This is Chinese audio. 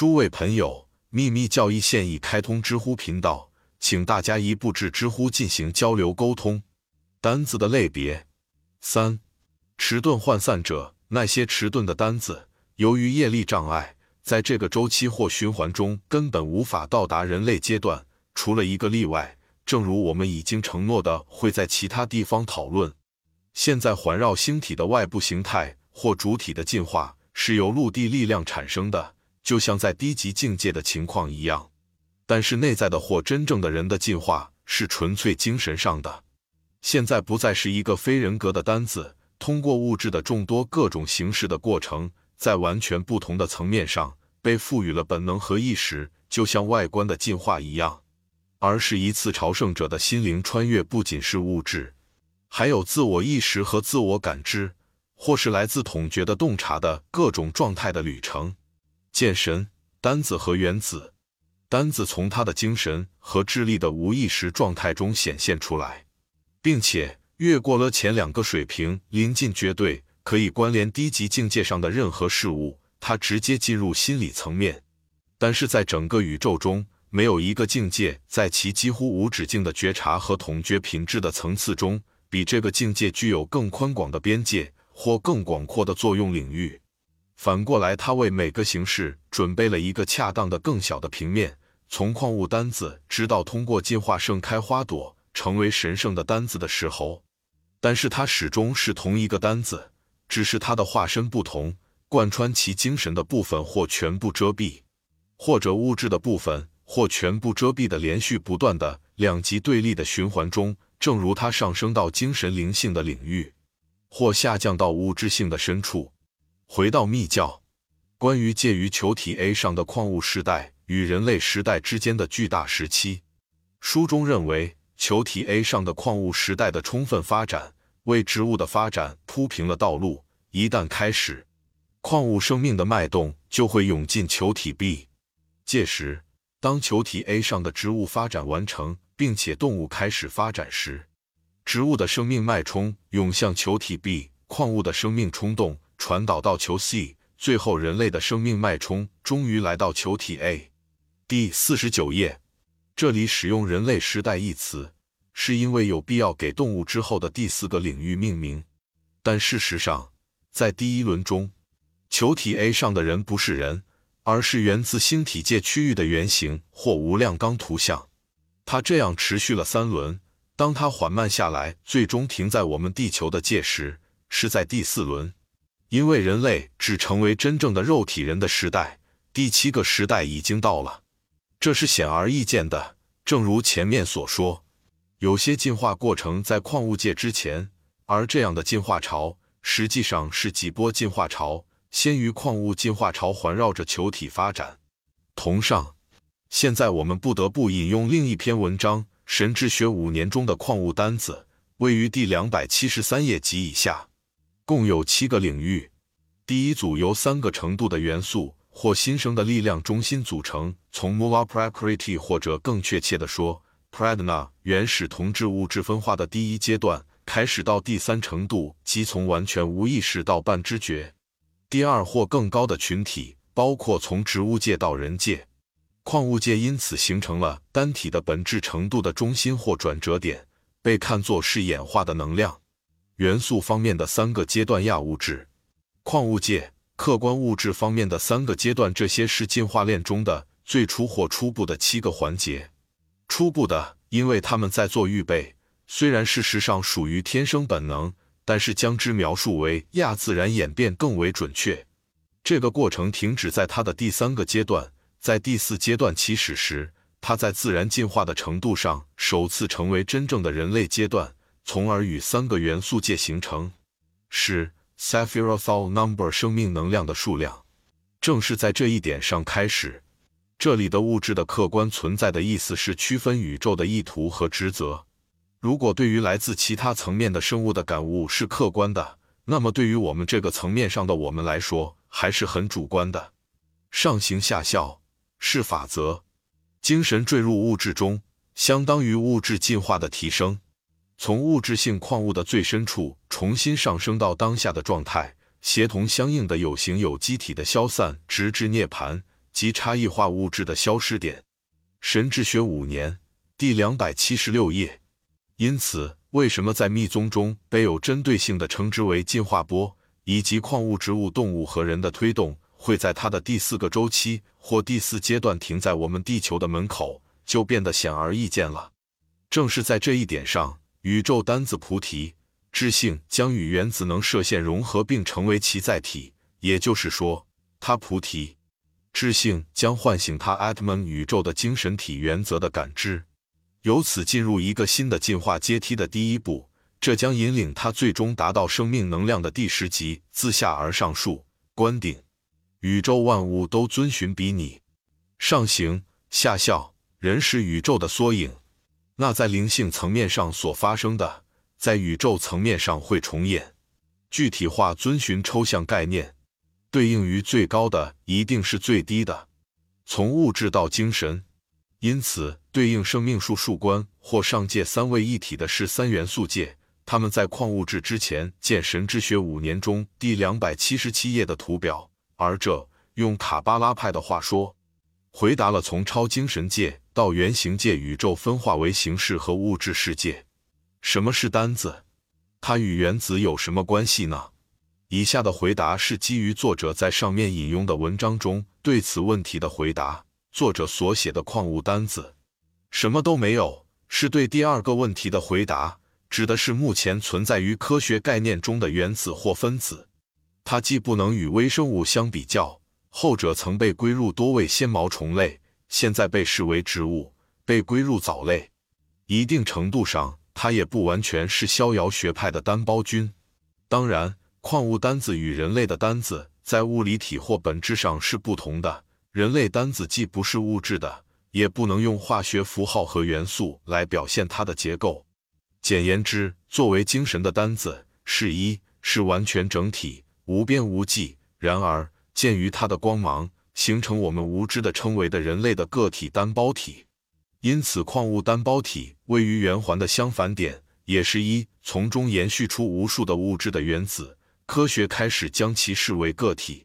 诸位朋友，秘密教义现已开通知乎频道，请大家一步至知乎进行交流沟通。单子的类别三，迟钝涣散者，那些迟钝的单子，由于业力障碍，在这个周期或循环中根本无法到达人类阶段，除了一个例外。正如我们已经承诺的，会在其他地方讨论。现在环绕星体的外部形态或主体的进化，是由陆地力量产生的。就像在低级境界的情况一样，但是内在的或真正的人的进化是纯粹精神上的。现在不再是一个非人格的单子，通过物质的众多各种形式的过程，在完全不同的层面上被赋予了本能和意识，就像外观的进化一样，而是一次朝圣者的心灵穿越，不仅是物质，还有自我意识和自我感知，或是来自统觉的洞察的各种状态的旅程。见神单子和原子单子从他的精神和智力的无意识状态中显现出来，并且越过了前两个水平，临近绝对可以关联低级境界上的任何事物，它直接进入心理层面。但是在整个宇宙中，没有一个境界在其几乎无止境的觉察和统觉品质的层次中，比这个境界具有更宽广的边界或更广阔的作用领域。反过来，他为每个形式准备了一个恰当的更小的平面，从矿物单子直到通过进化盛开花朵，成为神圣的单子的时候。但是它始终是同一个单子，只是它的化身不同，贯穿其精神的部分或全部遮蔽，或者物质的部分或全部遮蔽的连续不断的两极对立的循环中，正如它上升到精神灵性的领域，或下降到物质性的深处。回到密教，关于介于球体 A 上的矿物时代与人类时代之间的巨大时期，书中认为，球体 A 上的矿物时代的充分发展，为植物的发展铺平了道路。一旦开始，矿物生命的脉动就会涌进球体 B。届时，当球体 A 上的植物发展完成，并且动物开始发展时，植物的生命脉冲涌向球体 B，矿物的生命冲动。传导到球 C，最后人类的生命脉冲终于来到球体 A。第四十九页，这里使用“人类时代”一词，是因为有必要给动物之后的第四个领域命名。但事实上，在第一轮中，球体 A 上的人不是人，而是源自星体界区域的原型或无量纲图像。它这样持续了三轮，当它缓慢下来，最终停在我们地球的界时，是在第四轮。因为人类只成为真正的肉体人的时代，第七个时代已经到了，这是显而易见的。正如前面所说，有些进化过程在矿物界之前，而这样的进化潮实际上是几波进化潮，先于矿物进化潮环绕着球体发展。同上，现在我们不得不引用另一篇文章《神之学五年》中的矿物单子，位于第两百七十三页及以下。共有七个领域。第一组由三个程度的元素或新生的力量中心组成，从 Mula Prakriti 或者更确切地说 Pradna 原始同质物质分化的第一阶段开始，到第三程度，即从完全无意识到半知觉。第二或更高的群体包括从植物界到人界、矿物界，因此形成了单体的本质程度的中心或转折点，被看作是演化的能量。元素方面的三个阶段：亚物质、矿物界、客观物质方面的三个阶段。这些是进化链中的最初或初步的七个环节。初步的，因为他们在做预备，虽然事实上属于天生本能，但是将之描述为亚自然演变更为准确。这个过程停止在它的第三个阶段，在第四阶段起始时，它在自然进化的程度上首次成为真正的人类阶段。从而与三个元素界形成，是 Sephiroth Number 生命能量的数量。正是在这一点上开始，这里的物质的客观存在的意思是区分宇宙的意图和职责。如果对于来自其他层面的生物的感悟是客观的，那么对于我们这个层面上的我们来说，还是很主观的。上行下效是法则，精神坠入物质中，相当于物质进化的提升。从物质性矿物的最深处重新上升到当下的状态，协同相应的有形有机体的消散，直至涅槃，及差异化物质的消失点。神智学五年第两百七十六页。因此，为什么在密宗中被有针对性的称之为进化波，以及矿物植物、动物和人的推动会在它的第四个周期或第四阶段停在我们地球的门口，就变得显而易见了。正是在这一点上，宇宙单子菩提智性将与原子能射线融合，并成为其载体。也就是说，它菩提智性将唤醒它 Atman 宇宙的精神体原则的感知。由此进入一个新的进化阶梯的第一步，这将引领他最终达到生命能量的第十级，自下而上树观顶。宇宙万物都遵循比你上行下效，人是宇宙的缩影。那在灵性层面上所发生的，在宇宙层面上会重演。具体化遵循抽象概念，对应于最高的一定是最低的，从物质到精神。因此，对应生命树树观或上界三位一体的是三元素界。他们在矿物质之前见神之学五年中第两百七十七页的图表，而这用卡巴拉派的话说，回答了从超精神界到原型界宇宙分化为形式和物质世界。什么是单子？它与原子有什么关系呢？以下的回答是基于作者在上面引用的文章中对此问题的回答。作者所写的矿物单子什么都没有，是对第二个问题的回答，指的是目前存在于科学概念中的原子或分子。它既不能与微生物相比较，后者曾被归入多位纤毛虫类，现在被视为植物，被归入藻类。一定程度上，它也不完全是逍遥学派的单胞菌。当然，矿物单子与人类的单子在物理体或本质上是不同的。人类单子既不是物质的，也不能用化学符号和元素来表现它的结构。简言之，作为精神的单子，是一是完全整体，无边无际。然而，鉴于它的光芒，形成我们无知的称为的人类的个体单胞体。因此，矿物单胞体位于圆环的相反点，也是一从中延续出无数的物质的原子。科学开始将其视为个体。